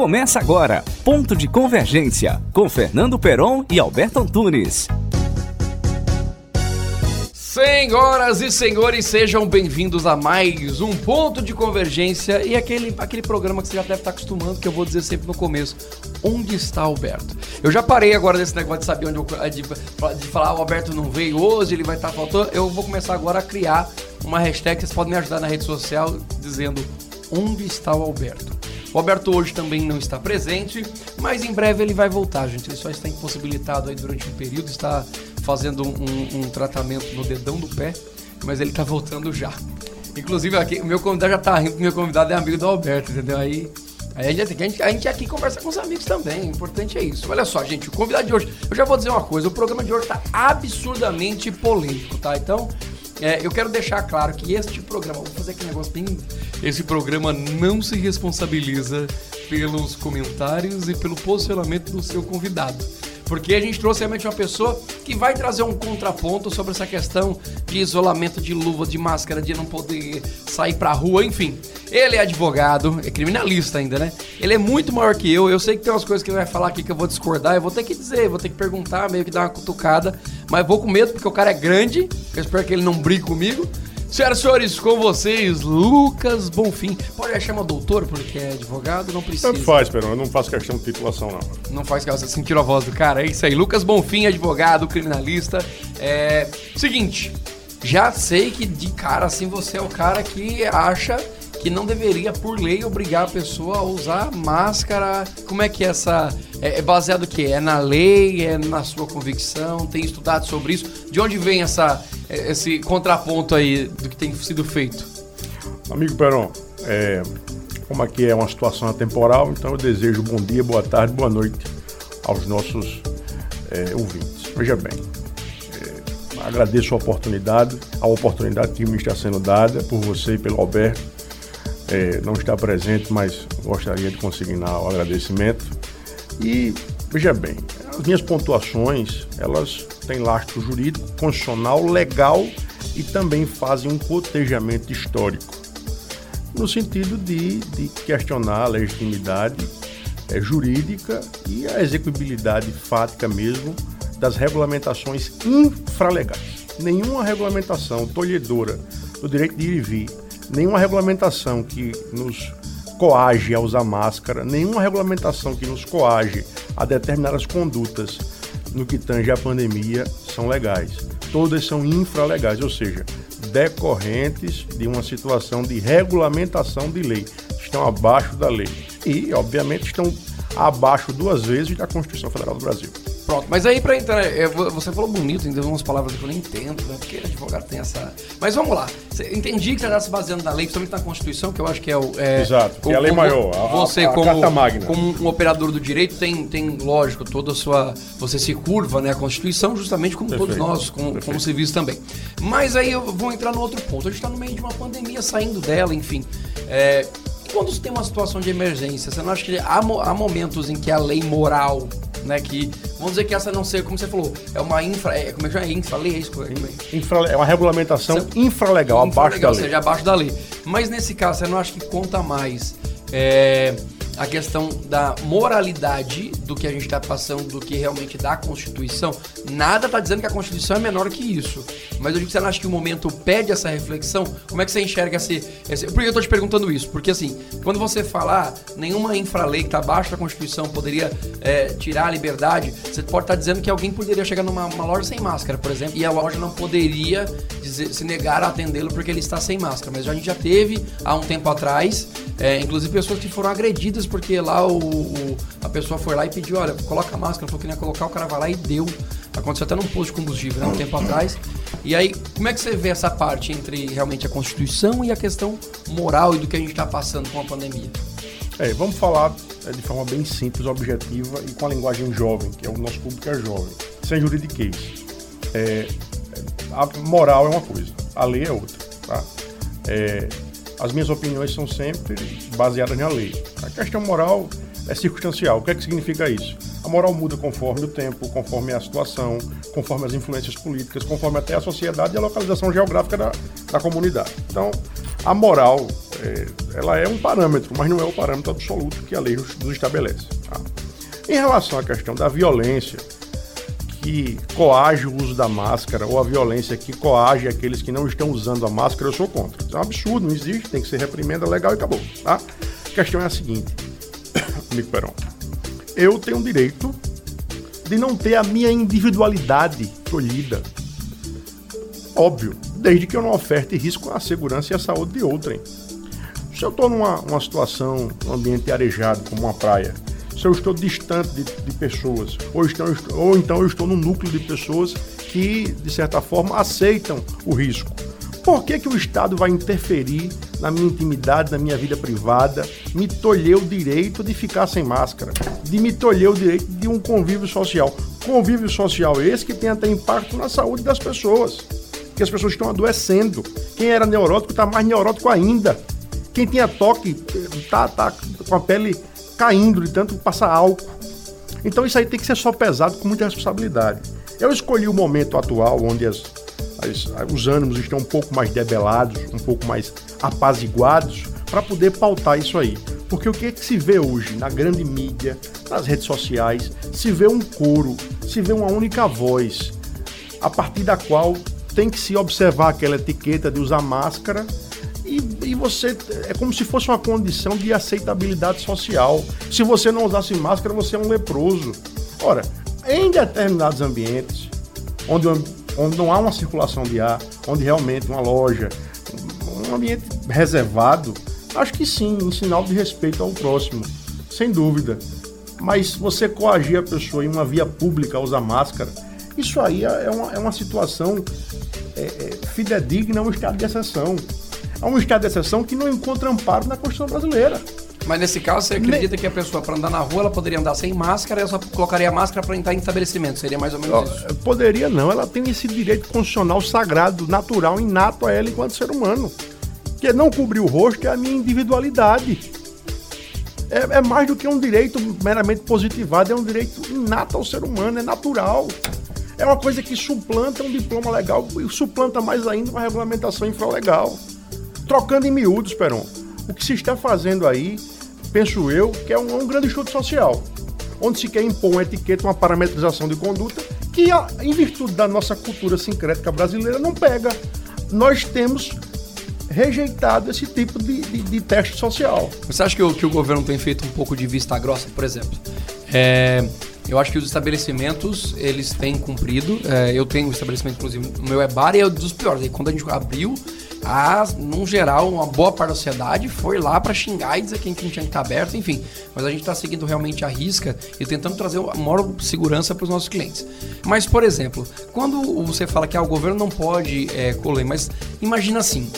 Começa agora, Ponto de Convergência, com Fernando Peron e Alberto Antunes. Senhoras e senhores, sejam bem-vindos a mais um Ponto de Convergência e aquele, aquele programa que você já deve estar acostumando, que eu vou dizer sempre no começo. Onde está Alberto? Eu já parei agora desse negócio de saber onde eu, de, de falar o Alberto não veio hoje, ele vai estar faltando. Eu vou começar agora a criar uma hashtag, vocês podem me ajudar na rede social dizendo onde está o Alberto. Alberto hoje também não está presente, mas em breve ele vai voltar, gente. Ele só está impossibilitado aí durante um período, está fazendo um, um tratamento no dedão do pé, mas ele está voltando já. Inclusive, aqui, o meu convidado já está rindo, meu convidado é amigo do Alberto, entendeu? Aí, aí a, gente, a, gente, a gente aqui conversa com os amigos também, o importante é isso. Olha só, gente, o convidado de hoje, eu já vou dizer uma coisa, o programa de hoje está absurdamente polêmico, tá? Então, é, eu quero deixar claro que este programa, vou fazer aquele negócio bem. Esse programa não se responsabiliza pelos comentários e pelo posicionamento do seu convidado. Porque a gente trouxe realmente uma pessoa que vai trazer um contraponto sobre essa questão de isolamento de luva, de máscara, de não poder sair pra rua, enfim. Ele é advogado, é criminalista ainda, né? Ele é muito maior que eu. Eu sei que tem umas coisas que ele vai falar aqui que eu vou discordar. Eu vou ter que dizer, vou ter que perguntar, meio que dar uma cutucada. Mas vou com medo porque o cara é grande. Eu espero que ele não brigue comigo. Senhoras e senhores, com vocês, Lucas Bonfim. Pode chamar doutor porque é advogado, não precisa. Tanto faz, Pedro, eu não faço questão de titulação, não. Não faz questão, você sentiu a voz do cara, é isso aí. Lucas Bonfim, advogado, criminalista. É. Seguinte, já sei que de cara assim você é o cara que acha que não deveria, por lei, obrigar a pessoa a usar máscara. Como é que é essa. É, é baseado o quê? É na lei? É na sua convicção? Tem estudado sobre isso? De onde vem essa, esse contraponto aí do que tem sido feito? Amigo Peron, é, como aqui é uma situação atemporal, então eu desejo bom dia, boa tarde, boa noite aos nossos é, ouvintes. Veja bem, é, agradeço a oportunidade, a oportunidade que me está sendo dada por você e pelo Alberto é, não está presente, mas gostaria de consignar o agradecimento. E veja bem, as minhas pontuações elas têm lastro jurídico, constitucional, legal e também fazem um cotejamento histórico, no sentido de, de questionar a legitimidade é, jurídica e a execuibilidade fática mesmo das regulamentações infralegais. Nenhuma regulamentação tolhedora do direito de ir e vir nenhuma regulamentação que nos coage a usar máscara, nenhuma regulamentação que nos coage a determinadas condutas no que tange à pandemia são legais. Todas são infralegais, ou seja, decorrentes de uma situação de regulamentação de lei, estão abaixo da lei e, obviamente, estão abaixo duas vezes da Constituição Federal do Brasil. Pronto, mas aí pra entrar, é, você falou bonito, ainda umas palavras que eu nem entendo, né? Porque advogado tem essa. Mas vamos lá. Entendi que você está se baseando na lei, principalmente na Constituição, que eu acho que é o. É, Exato, que é a lei maior. A, você, a, a como, magna. como um operador do direito, tem, tem, lógico, toda a sua. Você se curva, né? A Constituição, justamente como Perfeito. todos nós, como, como civis também. Mas aí eu vou entrar no outro ponto. A gente está no meio de uma pandemia, saindo dela, enfim. É, quando você tem uma situação de emergência, você não acha que há, há momentos em que a lei moral né? Que vamos dizer que essa não sei, como você falou, é uma infra, é, como é que é infra lei, é isso? Infra, é uma regulamentação infralegal, infra abaixo da lei. Ou seja, abaixo da lei. Mas nesse caso, você não acha que conta mais é, a questão da moralidade do que a gente está passando, do que realmente da Constituição. Nada está dizendo que a Constituição é menor que isso. Mas eu digo que você não acha que o momento pede essa reflexão? Como é que você enxerga esse. esse... Por que eu estou te perguntando isso? Porque assim, quando você falar ah, nenhuma infralei que está abaixo da Constituição poderia é, tirar a liberdade, você pode estar tá dizendo que alguém poderia chegar numa loja sem máscara, por exemplo, e a loja não poderia dizer, se negar a atendê-lo porque ele está sem máscara. Mas a gente já teve há um tempo atrás, é, inclusive pessoas que foram agredidas porque lá o, o, a pessoa foi lá e pediu, olha, coloca a máscara, falou que não ia colocar, o cara vai lá e deu. Aconteceu até num posto de combustível, né, um tempo atrás. E aí, como é que você vê essa parte entre realmente a Constituição e a questão moral e do que a gente está passando com a pandemia? É, vamos falar é, de forma bem simples, objetiva e com a linguagem jovem, que é o nosso público é jovem, sem juridiquês. É, a moral é uma coisa, a lei é outra. Tá? É, as minhas opiniões são sempre baseadas na lei. A questão moral é circunstancial. O que é que significa isso? A moral muda conforme o tempo, conforme a situação, conforme as influências políticas, conforme até a sociedade e a localização geográfica da, da comunidade. Então, a moral é, ela é um parâmetro, mas não é o parâmetro absoluto que a lei nos estabelece. Tá? Em relação à questão da violência que coage o uso da máscara ou a violência que coage aqueles que não estão usando a máscara, eu sou contra. Isso é um absurdo, não existe, tem que ser reprimenda legal e acabou. Tá? A questão é a seguinte, amigo Perão. Eu tenho o direito de não ter a minha individualidade tolhida. Óbvio, desde que eu não oferte risco à segurança e à saúde de outrem. Se eu estou numa uma situação, um ambiente arejado, como uma praia, se eu estou distante de, de pessoas, ou, estou, ou então eu estou num núcleo de pessoas que, de certa forma, aceitam o risco. Por que, que o Estado vai interferir na minha intimidade, na minha vida privada, me tolher o direito de ficar sem máscara, de me tolher o direito de um convívio social? Convívio social esse que tem até impacto na saúde das pessoas, que as pessoas estão adoecendo. Quem era neurótico está mais neurótico ainda. Quem tinha toque está tá com a pele caindo de tanto passar álcool. Então isso aí tem que ser só pesado com muita responsabilidade. Eu escolhi o momento atual onde as, as, os ânimos estão um pouco mais debelados, um pouco mais apaziguados, para poder pautar isso aí. Porque o que, é que se vê hoje na grande mídia, nas redes sociais, se vê um coro, se vê uma única voz, a partir da qual tem que se observar aquela etiqueta de usar máscara e, você é como se fosse uma condição de aceitabilidade social. Se você não usasse máscara, você é um leproso. Ora, em determinados ambientes, onde, onde não há uma circulação de ar, onde realmente uma loja, um ambiente reservado, acho que sim, em sinal de respeito ao próximo, sem dúvida. Mas você coagir a pessoa em uma via pública a usar máscara, isso aí é uma, é uma situação é, é, fidedigna um estado de exceção a um estado de exceção que não encontra amparo na Constituição brasileira. Mas nesse caso, você acredita que a pessoa, para andar na rua, ela poderia andar sem máscara e ela só colocaria a máscara para entrar em estabelecimento? Seria mais ou menos isso? Poderia não, ela tem esse direito constitucional sagrado, natural, inato a ela enquanto ser humano. Que não cobrir o rosto é a minha individualidade. É, é mais do que um direito meramente positivado, é um direito inato ao ser humano, é natural. É uma coisa que suplanta um diploma legal e suplanta mais ainda uma regulamentação infralegal trocando em miúdos, Peron. O que se está fazendo aí, penso eu, que é um, um grande estudo social, onde se quer impor uma etiqueta, uma parametrização de conduta, que em virtude da nossa cultura sincrética brasileira não pega. Nós temos rejeitado esse tipo de, de, de, teste social. Você acha que o, que o governo tem feito um pouco de vista grossa, por exemplo? É, eu acho que os estabelecimentos, eles têm cumprido. É, eu tenho um estabelecimento, inclusive, o meu é bar e é um dos piores. Aí, quando a gente abriu, a, num geral, uma boa parte da sociedade foi lá para xingar e dizer que a gente não tinha que estar aberto, enfim. Mas a gente está seguindo realmente a risca e tentando trazer a maior segurança para os nossos clientes. Mas, por exemplo, quando você fala que ah, o governo não pode é, colher, mas imagina assim,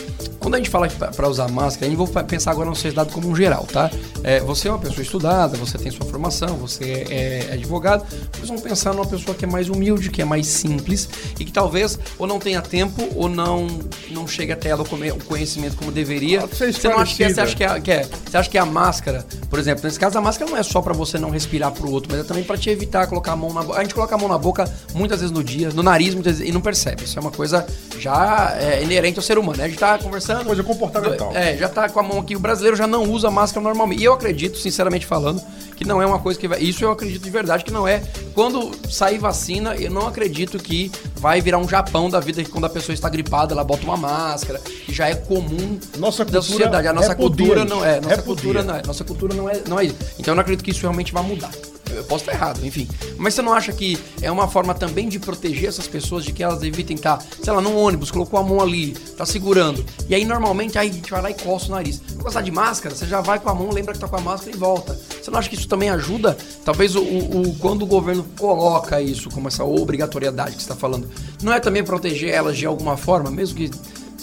quando a gente fala para usar máscara, a gente vai pensar agora na sociedade como um geral, tá? É, você é uma pessoa estudada, você tem sua formação, você é, é advogado, vocês vão pensar numa pessoa que é mais humilde, que é mais simples e que talvez ou não tenha tempo ou não, não chegue até ela o conhecimento como deveria. Você não acha que, é, você acha que, é, que é, você acha que a máscara, por exemplo, nesse caso a máscara não é só para você não respirar pro outro, mas é também para te evitar colocar a mão na boca. A gente coloca a mão na boca muitas vezes no dia, no nariz muitas vezes, e não percebe. Isso é uma coisa já é, inerente ao ser humano, né? A gente tá conversando conversando. Coisa comportamental. É, já tá com a mão aqui. O brasileiro já não usa máscara normalmente. E eu acredito, sinceramente falando, que não é uma coisa que vai. Isso eu acredito de verdade que não é. Quando sair vacina, eu não acredito que vai virar um Japão da vida que quando a pessoa está gripada, ela bota uma máscara, que já é comum nossa da sociedade. A nossa cultura não é. Nossa cultura não é. Nossa cultura não é, não é isso. Então eu não acredito que isso realmente vai mudar. Eu posso estar errado, enfim. Mas você não acha que é uma forma também de proteger essas pessoas, de que elas evitem estar, sei lá, num ônibus, colocou a mão ali, tá segurando. E aí normalmente aí a gente vai lá e coça o nariz. Você tá de máscara, você já vai com a mão, lembra que tá com a máscara e volta. Você não acha que isso também ajuda? Talvez o, o quando o governo coloca isso como essa obrigatoriedade que você está falando, não é também proteger elas de alguma forma, mesmo que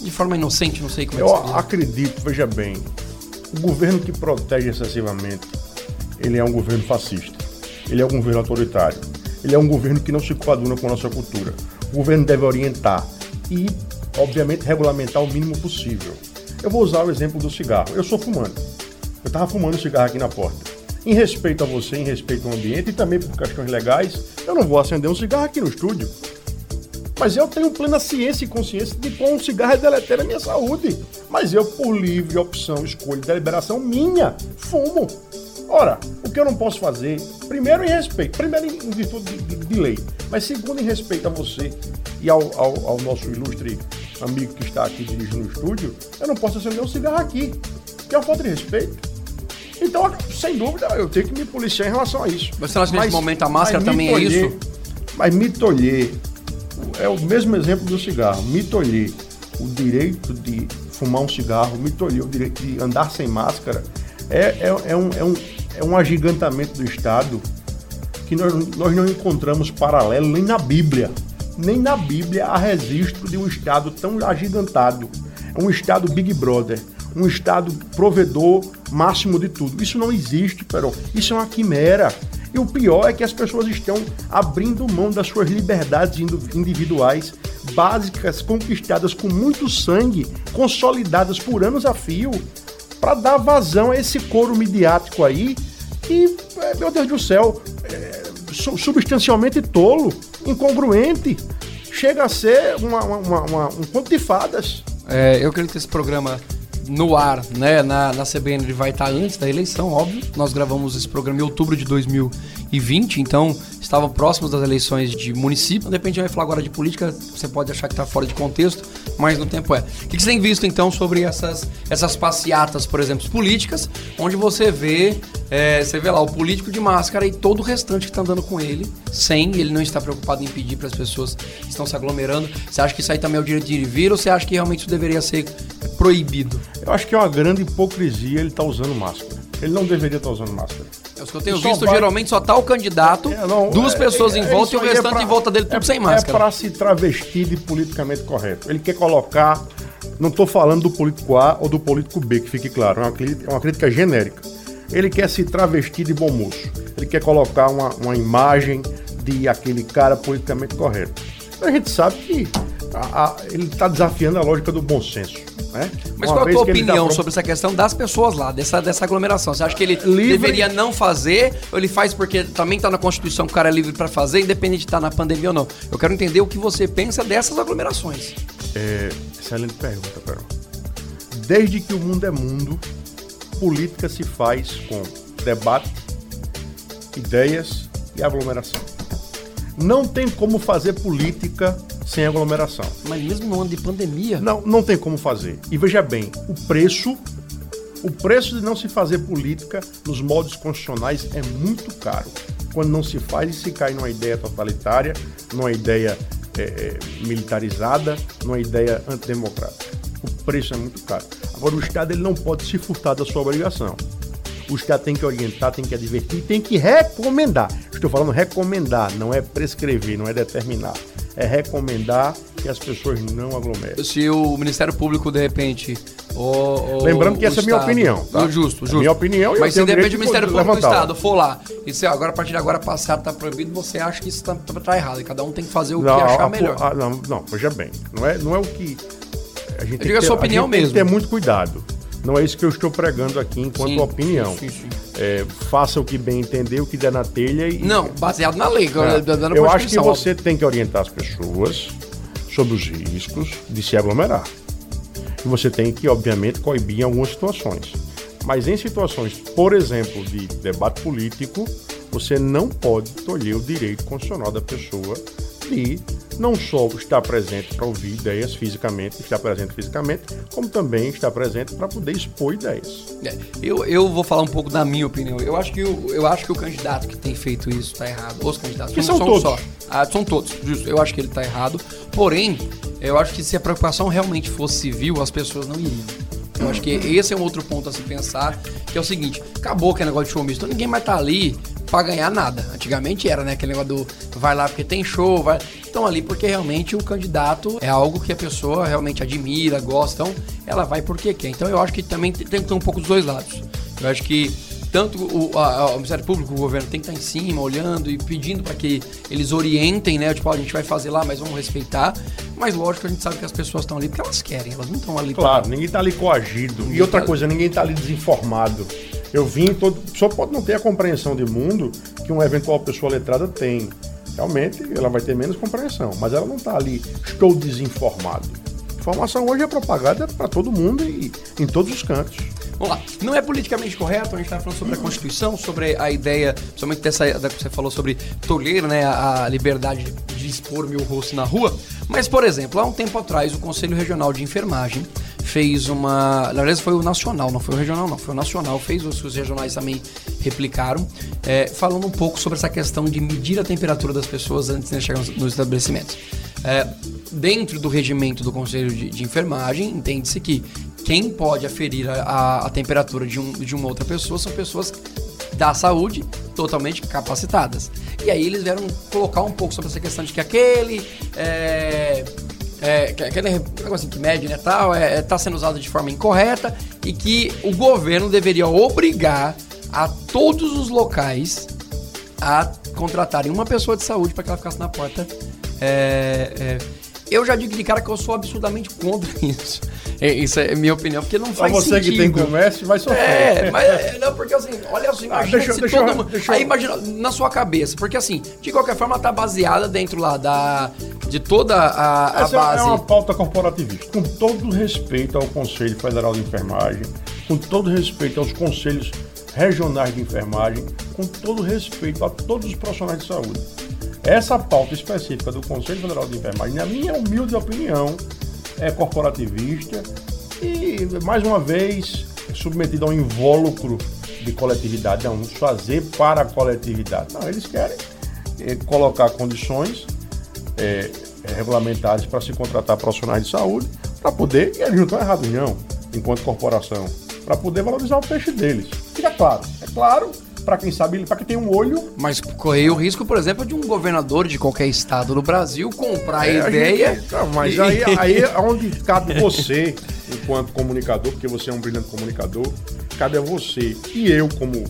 de forma inocente, não sei como é que Eu acredito, veja bem, o governo que protege excessivamente, ele é um governo fascista ele é um governo autoritário. Ele é um governo que não se coaduna com a nossa cultura. O governo deve orientar e, obviamente, regulamentar o mínimo possível. Eu vou usar o exemplo do cigarro. Eu sou fumante. Eu estava fumando cigarro aqui na porta. Em respeito a você, em respeito ao ambiente e também por questões legais, eu não vou acender um cigarro aqui no estúdio. Mas eu tenho plena ciência e consciência de que um cigarro é deletério à minha saúde. Mas eu, por livre opção, escolha, deliberação minha, fumo. Ora, o que eu não posso fazer, primeiro em respeito, primeiro em virtude de, de, de lei, mas segundo em respeito a você e ao, ao, ao, nosso ilustre amigo que está aqui dirigindo o estúdio, eu não posso acender um cigarro aqui, que é uma falta de respeito. Então, sem dúvida, eu tenho que me policiar em relação a isso. Você acha que nesse momento a máscara também é isso? Mas me tolher, é o mesmo exemplo do cigarro, me tolher o direito de fumar um cigarro, me tolher o direito de andar sem máscara, é, é, é, um, é, um, é um agigantamento do Estado que nós, nós não encontramos paralelo nem na Bíblia. Nem na Bíblia há registro de um Estado tão agigantado. É um Estado Big Brother, um Estado provedor máximo de tudo. Isso não existe, Perol. Isso é uma quimera. E o pior é que as pessoas estão abrindo mão das suas liberdades individuais básicas, conquistadas com muito sangue, consolidadas por anos a fio, para dar vazão a esse coro midiático aí que, é, meu Deus do céu, é substancialmente tolo, incongruente, chega a ser uma, uma, uma, um conto de fadas. É, eu acredito que esse programa no ar, né, na, na CBN ele vai estar antes da eleição, óbvio. Nós gravamos esse programa em outubro de 2020, então estavam próximos das eleições de município. De repente, vai falar agora de política, você pode achar que está fora de contexto, mas no tempo é. O que você tem visto então sobre essas, essas passeatas, por exemplo, políticas, onde você vê, é, você vê lá o político de máscara e todo o restante que está andando com ele, sem, ele não está preocupado em pedir para as pessoas que estão se aglomerando. Você acha que isso aí também é o direito de ir e vir ou você acha que realmente isso deveria ser proibido? Eu acho que é uma grande hipocrisia ele estar tá usando máscara. Ele não deveria estar tá usando máscara. É o que eu tenho visto, vai... geralmente só tá o candidato, é, não, duas é, pessoas é, em volta e o é restante pra, em volta dele tudo é sem é máscara. É para se travestir de politicamente correto. Ele quer colocar, não estou falando do político A ou do político B, que fique claro, é uma crítica, é uma crítica genérica. Ele quer se travestir de bom moço. Ele quer colocar uma, uma imagem de aquele cara politicamente correto. A gente sabe que a, a, ele está desafiando a lógica do bom senso. Né? Mas Uma qual a tua opinião tá... sobre essa questão das pessoas lá, dessa, dessa aglomeração? Você acha que ele livre... deveria não fazer ou ele faz porque também está na Constituição que o cara é livre para fazer, independente de estar tá na pandemia ou não? Eu quero entender o que você pensa dessas aglomerações. É, excelente pergunta, Carol. Desde que o mundo é mundo, política se faz com debate, ideias e aglomeração. Não tem como fazer política sem aglomeração. Mas mesmo no ano de pandemia? Não, não tem como fazer. E veja bem, o preço, o preço de não se fazer política nos moldes constitucionais é muito caro. Quando não se faz e se cai numa ideia totalitária, numa ideia é, militarizada, numa ideia antidemocrática. O preço é muito caro. Agora, o Estado ele não pode se furtar da sua obrigação. O Estado tem que orientar, tem que advertir, tem que recomendar. Estou falando recomendar, não é prescrever, não é determinar é recomendar que as pessoas não aglomerem. Se o Ministério Público, de repente. O, Lembrando que essa Estado, é a minha opinião. Tá? Justo, justo. É minha opinião Mas se de repente o Ministério Público do Estado for lá e se agora, a partir de agora, passar está proibido, você acha que isso está tá, tá errado. E cada um tem que fazer o não, que achar a, melhor. A, não, não, veja bem. Não é, não é o que. A gente Eu digo a sua opinião a mesmo. Tem que ter muito cuidado. Não é isso que eu estou pregando aqui enquanto sim, opinião. Sim, sim, é, faça o que bem entender, o que der na telha e. Não, baseado na lei. É. Eu acho que você tem que orientar as pessoas sobre os riscos de se aglomerar. E você tem que, obviamente, coibir em algumas situações. Mas em situações, por exemplo, de debate político, você não pode tolher o direito constitucional da pessoa de não só estar presente para ouvir ideias fisicamente, estar presente fisicamente, como também estar presente para poder expor ideias. É, eu, eu vou falar um pouco da minha opinião. Eu acho que o, eu acho que o candidato que tem feito isso está errado. Os candidatos que são, são todos. Só. Ah, são todos, justo. Eu acho que ele está errado. Porém, eu acho que se a preocupação realmente fosse civil, as pessoas não iriam. Eu acho que esse é um outro ponto a se pensar, que é o seguinte, acabou aquele negócio de show misto, ninguém mais tá ali para ganhar nada. Antigamente era, né, aquele negócio do vai lá porque tem show, vai... Estão ali porque realmente o candidato é algo que a pessoa realmente admira, gosta, então ela vai porque quer. Então eu acho que também tem que ter um pouco dos dois lados. Eu acho que tanto o, a, o Ministério Público, o governo tem que estar em cima, olhando e pedindo para que eles orientem, né? Tipo, a gente vai fazer lá, mas vamos respeitar. Mas lógico, a gente sabe que as pessoas estão ali porque elas querem, elas não estão ali. Claro, pra... ninguém está ali coagido. Ninguém e outra tá... coisa, ninguém está ali desinformado. Eu vim todo. Só pode não ter a compreensão de mundo que uma eventual pessoa letrada tem. Realmente, ela vai ter menos compreensão, mas ela não está ali, estou desinformado. Informação hoje é propagada para todo mundo e em todos os cantos. Vamos lá. Não é politicamente correto, a gente está falando sobre a Constituição, sobre a ideia, principalmente dessa da que você falou sobre tolher né, a, liberdade de expor meu rosto na rua. Mas, por exemplo, há um tempo atrás, o Conselho Regional de Enfermagem fez uma. Na verdade, foi o nacional, não foi o regional, não. Foi o nacional, fez, os, os regionais também replicaram, é, falando um pouco sobre essa questão de medir a temperatura das pessoas antes de chegar nos estabelecimentos. É, dentro do regimento do Conselho de, de Enfermagem, entende-se que quem pode aferir a, a, a, temperatura de, um, de uma outra pessoa são pessoas da saúde totalmente capacitadas. E aí eles vieram colocar um pouco sobre essa questão de que aquele. É, é, aquele negócio assim, que mede, né, tal, é, é, tá sendo usado de forma incorreta e que o governo deveria obrigar a todos os locais a contratarem uma pessoa de saúde para que ela ficasse na porta. É, é, eu já digo de cara que eu sou absurdamente contra isso. É, isso é minha opinião, porque não faz você sentido. que tem comércio vai sofrer. É, mas é, não, porque assim, olha assim, imagina ah, deixa, se deixa, todo mundo... Deixa, aí imagina, na sua cabeça, porque assim, de qualquer forma tá baseada dentro lá da... De toda a, a Essa base... é uma pauta corporativista. Com todo respeito ao Conselho Federal de Enfermagem, com todo respeito aos conselhos regionais de enfermagem, com todo respeito a todos os profissionais de saúde. Essa pauta específica do Conselho Federal de Enfermagem, na minha humilde opinião, é corporativista e, mais uma vez, submetido a um invólucro de coletividade. Não, vamos fazer para a coletividade. Não, eles querem é, colocar condições é, é, regulamentares para se contratar profissionais de saúde para poder, e eles não estão errados não, enquanto corporação, para poder valorizar o peixe deles. Fica claro. É claro para quem sabe, para quem tem um olho. Mas correr o risco, por exemplo, de um governador de qualquer estado do Brasil comprar é, a ideia. Gente, não, mas e... aí, aí é onde cabe você, enquanto comunicador, porque você é um brilhante comunicador, cabe a você e eu, como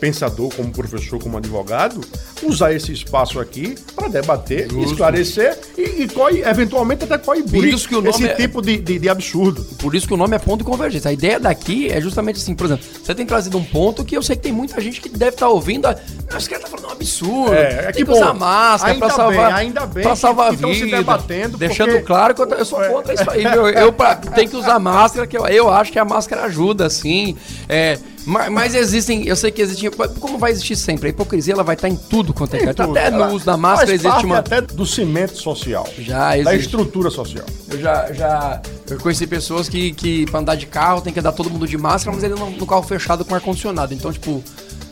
pensador, como professor, como advogado, usar esse espaço aqui para debater, Justo. esclarecer e, e eventualmente até coibir esse é... tipo de, de, de, absurdo. Por isso que o nome é ponto de convergência. A ideia daqui é justamente assim, por exemplo, você tem trazido um ponto que eu sei que tem muita gente que deve estar tá ouvindo. A... Esse cara tá falando um absurdo. É, é que, bom, usar máscara para salvar, ainda bem pra salvar que, a vida. se debatendo deixando porque... claro que eu, eu sou contra isso aí. Eu, eu pra, tenho que usar máscara, que eu, eu acho que a máscara ajuda, sim. É, mas, mas, existem, eu sei que existem, como vai existir sempre, a hipocrisia ela vai estar em tudo quanto é canto. Até no uso da máscara existe uma até do cimento social. Já existe. Da estrutura social. Eu já já eu conheci pessoas que que para andar de carro tem que andar todo mundo de máscara, mas ele no, no carro fechado com ar condicionado. Então, tipo,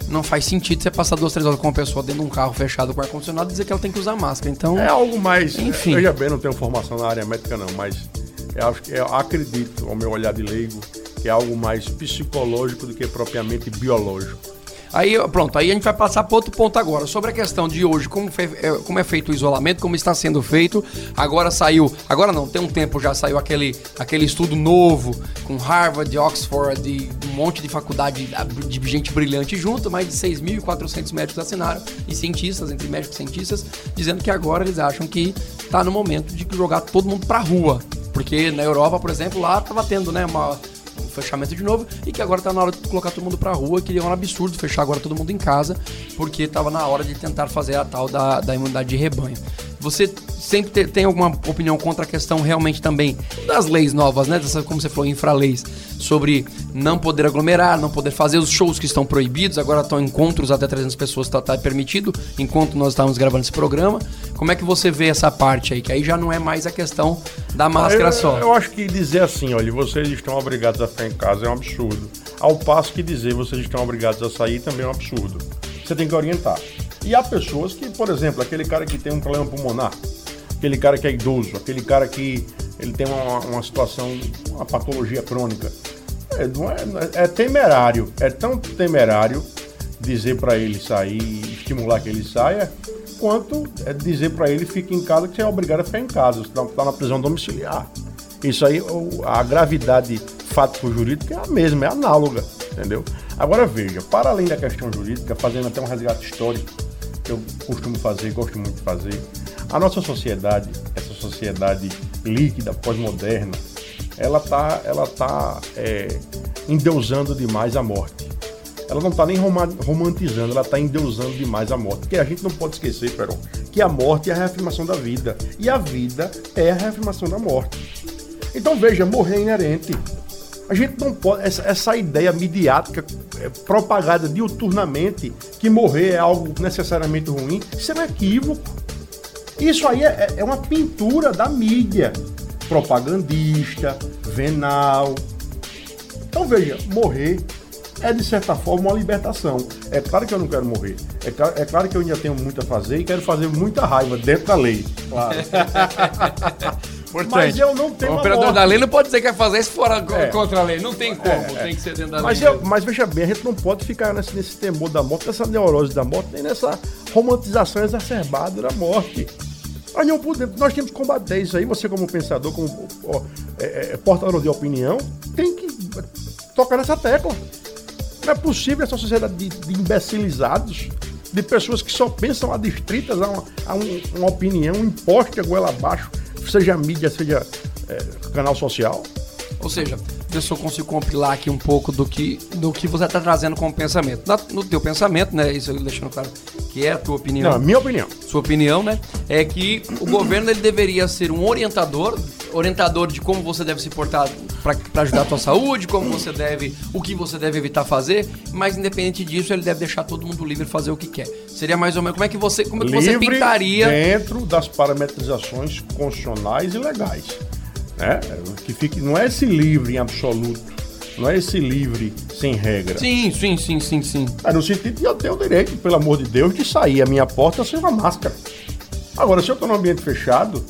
não faz sentido você passar duas, três horas com uma pessoa dentro de um carro fechado com ar condicionado e dizer que ela tem que usar máscara. Então, é algo mais, enfim. Veja bem, não tenho formação na área médica não, mas eu, acho, eu acredito, ao meu olhar de leigo, que é algo mais psicológico do que propriamente biológico. Aí, pronto, aí a gente vai passar para outro ponto agora. Sobre a questão de hoje, como, é, como é feito o isolamento, como está sendo feito. Agora saiu, agora não, tem um tempo já saiu aquele, aquele estudo novo com Harvard, Oxford, de um monte de faculdade de gente brilhante junto, mais de 6.400 médicos assinaram, e cientistas, entre médicos e cientistas, dizendo que agora eles acham que está no momento de jogar todo mundo para rua. Porque na Europa, por exemplo, lá estava tendo né, uma um fechamento de novo e que agora tá na hora de colocar todo mundo pra rua, que é um absurdo fechar agora todo mundo em casa, porque tava na hora de tentar fazer a tal da, da imunidade de rebanho. Você sempre tem alguma opinião contra a questão realmente também das leis novas, né? Dessa, como você falou, infraleis, sobre não poder aglomerar, não poder fazer os shows que estão proibidos, agora estão encontros até 300 pessoas, tá, tá permitido, enquanto nós estávamos gravando esse programa. Como é que você vê essa parte aí? Que aí já não é mais a questão da máscara eu, só. Eu acho que dizer assim, olha, vocês estão obrigados a ficar em casa é um absurdo. Ao passo que dizer vocês estão obrigados a sair também é um absurdo. Você tem que orientar. E há pessoas que, por exemplo, aquele cara que tem um problema pulmonar, aquele cara que é idoso, aquele cara que ele tem uma, uma situação, uma patologia crônica. É, é, é, temerário, é tão temerário dizer para ele sair, estimular que ele saia, quanto é dizer para ele fique em casa que você é obrigado a ficar em casa, você está na prisão domiciliar. Isso aí, a gravidade fático-jurídica é a mesma, é análoga, entendeu? Agora veja, para além da questão jurídica, fazendo até um resgate histórico, eu costumo fazer, gosto muito de fazer. A nossa sociedade, essa sociedade líquida, pós-moderna, ela está ela tá, é, endeusando demais a morte. Ela não está nem romantizando, ela está endeusando demais a morte. Porque a gente não pode esquecer, Peron, que a morte é a reafirmação da vida. E a vida é a reafirmação da morte. Então veja, morrer é inerente. A gente não pode. Essa, essa ideia midiática é, propagada diuturnamente que morrer é algo necessariamente ruim, isso é um equívoco. Isso aí é, é uma pintura da mídia propagandista, venal. Então veja, morrer é de certa forma uma libertação. É claro que eu não quero morrer. É claro, é claro que eu ainda tenho muito a fazer e quero fazer muita raiva dentro da lei. Claro. Mas eu não tenho. O operador da lei não pode dizer que vai fazer isso fora é. contra a lei. Não tem como, é, é. tem que ser dentro da mas lei. Eu, mas veja bem, a gente não pode ficar nesse, nesse temor da morte, nessa neurose da morte, nem nessa romantização exacerbada da morte. Nós, não podemos, nós temos que combater isso aí. Você, como pensador, como ó, é, é, portador de opinião, tem que tocar nessa tecla. Não é possível essa sociedade de, de imbecilizados, de pessoas que só pensam adstritas a, uma, a um, uma opinião imposta goela abaixo, seja mídia, seja é, canal social. Ou seja, eu consigo compilar aqui um pouco do que, do que você está trazendo como pensamento. No teu pensamento, né? Isso deixando claro que é a tua opinião. Não, a minha opinião. Sua opinião, né? É que o governo ele deveria ser um orientador, orientador de como você deve se portar para ajudar a tua saúde, como você deve, o que você deve evitar fazer, mas independente disso, ele deve deixar todo mundo livre fazer o que quer. Seria mais ou menos como é que você, como é que você pintaria dentro das parametrizações constitucionais e legais. Né? Que fique, não é esse livre em absoluto, não é esse livre sem regra. Sim, sim, sim, sim, sim. É no sentido de eu ter o direito, pelo amor de Deus, de sair à minha porta sem uma máscara. Agora, se eu estou num ambiente fechado,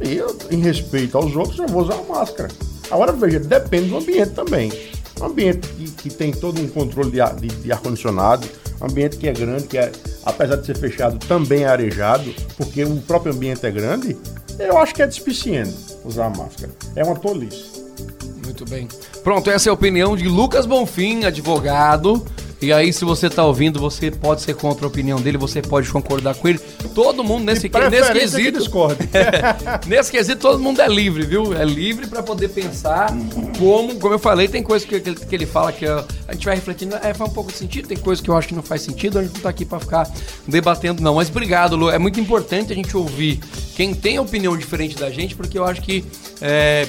eu, em respeito aos outros, eu vou usar a máscara. Agora, veja, depende do ambiente também. Um ambiente que, que tem todo um controle de, de, de ar-condicionado, um ambiente que é grande, que é, apesar de ser fechado, também é arejado, porque o próprio ambiente é grande, eu acho que é despiciente usar a máscara. É uma tolice. Muito bem. Pronto, essa é a opinião de Lucas Bonfim, advogado. E aí, se você tá ouvindo, você pode ser contra a opinião dele, você pode concordar com ele. Todo mundo nesse, nesse quesito. Que nesse quesito, todo mundo é livre, viu? É livre para poder pensar como, como eu falei, tem coisa que, que, que ele fala que a, a gente vai refletindo, é, faz um pouco de sentido, tem coisa que eu acho que não faz sentido, a gente não tá aqui para ficar debatendo, não. Mas obrigado, Lu. É muito importante a gente ouvir quem tem opinião diferente da gente, porque eu acho que. É,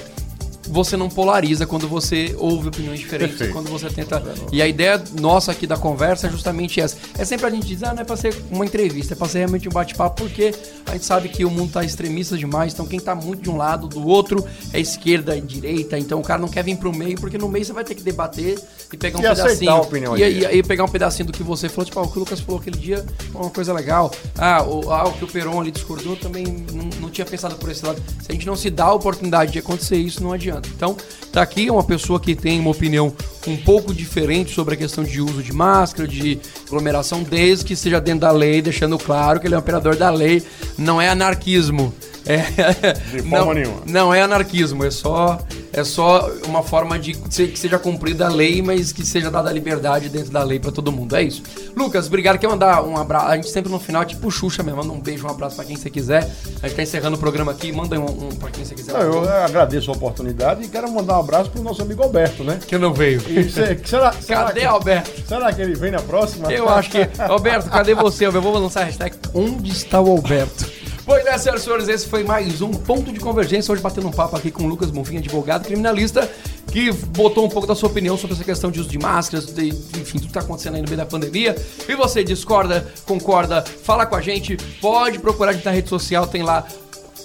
você não polariza quando você ouve opiniões diferentes, Perfeito. quando você tenta. E a ideia nossa aqui da conversa é justamente essa. É sempre a gente dizer, ah, não é pra ser uma entrevista, é pra ser realmente um bate-papo, porque a gente sabe que o mundo tá extremista demais, então quem tá muito de um lado, do outro, é esquerda e direita, então o cara não quer vir pro meio, porque no meio você vai ter que debater e pegar um e pedacinho. A opinião e, e, e, pegar um pedacinho do que você falou, tipo, ah, o que o Lucas falou aquele dia uma coisa legal. Ah, o, ah, o que o Peron ali discordou também não, não tinha pensado por esse lado. Se a gente não se dá a oportunidade de acontecer isso, não adianta. Então, tá aqui uma pessoa que tem uma opinião um pouco diferente sobre a questão de uso de máscara, de aglomeração, desde que seja dentro da lei, deixando claro que ele é um operador da lei, não é anarquismo. É, de forma não, nenhuma. Não é anarquismo, é só, é só uma forma de que seja cumprida a lei, mas que seja dada a liberdade dentro da lei para todo mundo. É isso. Lucas, obrigado. Quer mandar um abraço? A gente sempre no final, tipo Xuxa mesmo, manda um beijo, um abraço para quem você quiser. A gente tá encerrando o programa aqui, manda um, um para quem você quiser. Não, eu agradeço a oportunidade e quero mandar um abraço pro nosso amigo Alberto, né? Que não veio. E, será, será cadê que, Alberto? Será que ele vem na próxima? Eu acho que. Alberto, cadê você? Eu vou lançar a hashtag Onde está o Alberto? Pois é, senhoras e senhores, esse foi mais um ponto de convergência. Hoje batendo um papo aqui com o Lucas Bonfim, advogado criminalista, que botou um pouco da sua opinião sobre essa questão de uso de máscaras, de, enfim, tudo que está acontecendo aí no meio da pandemia. E você discorda, concorda, fala com a gente, pode procurar a gente na rede social, tem lá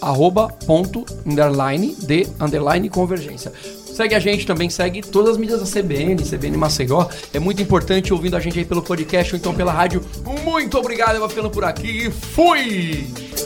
arroba ponto, underline, de, underline, convergência. Segue a gente também, segue todas as mídias da CBN, CBN Maceió. É muito importante ouvindo a gente aí pelo podcast ou então pela rádio. Muito obrigado, eu vou ficando por aqui e fui!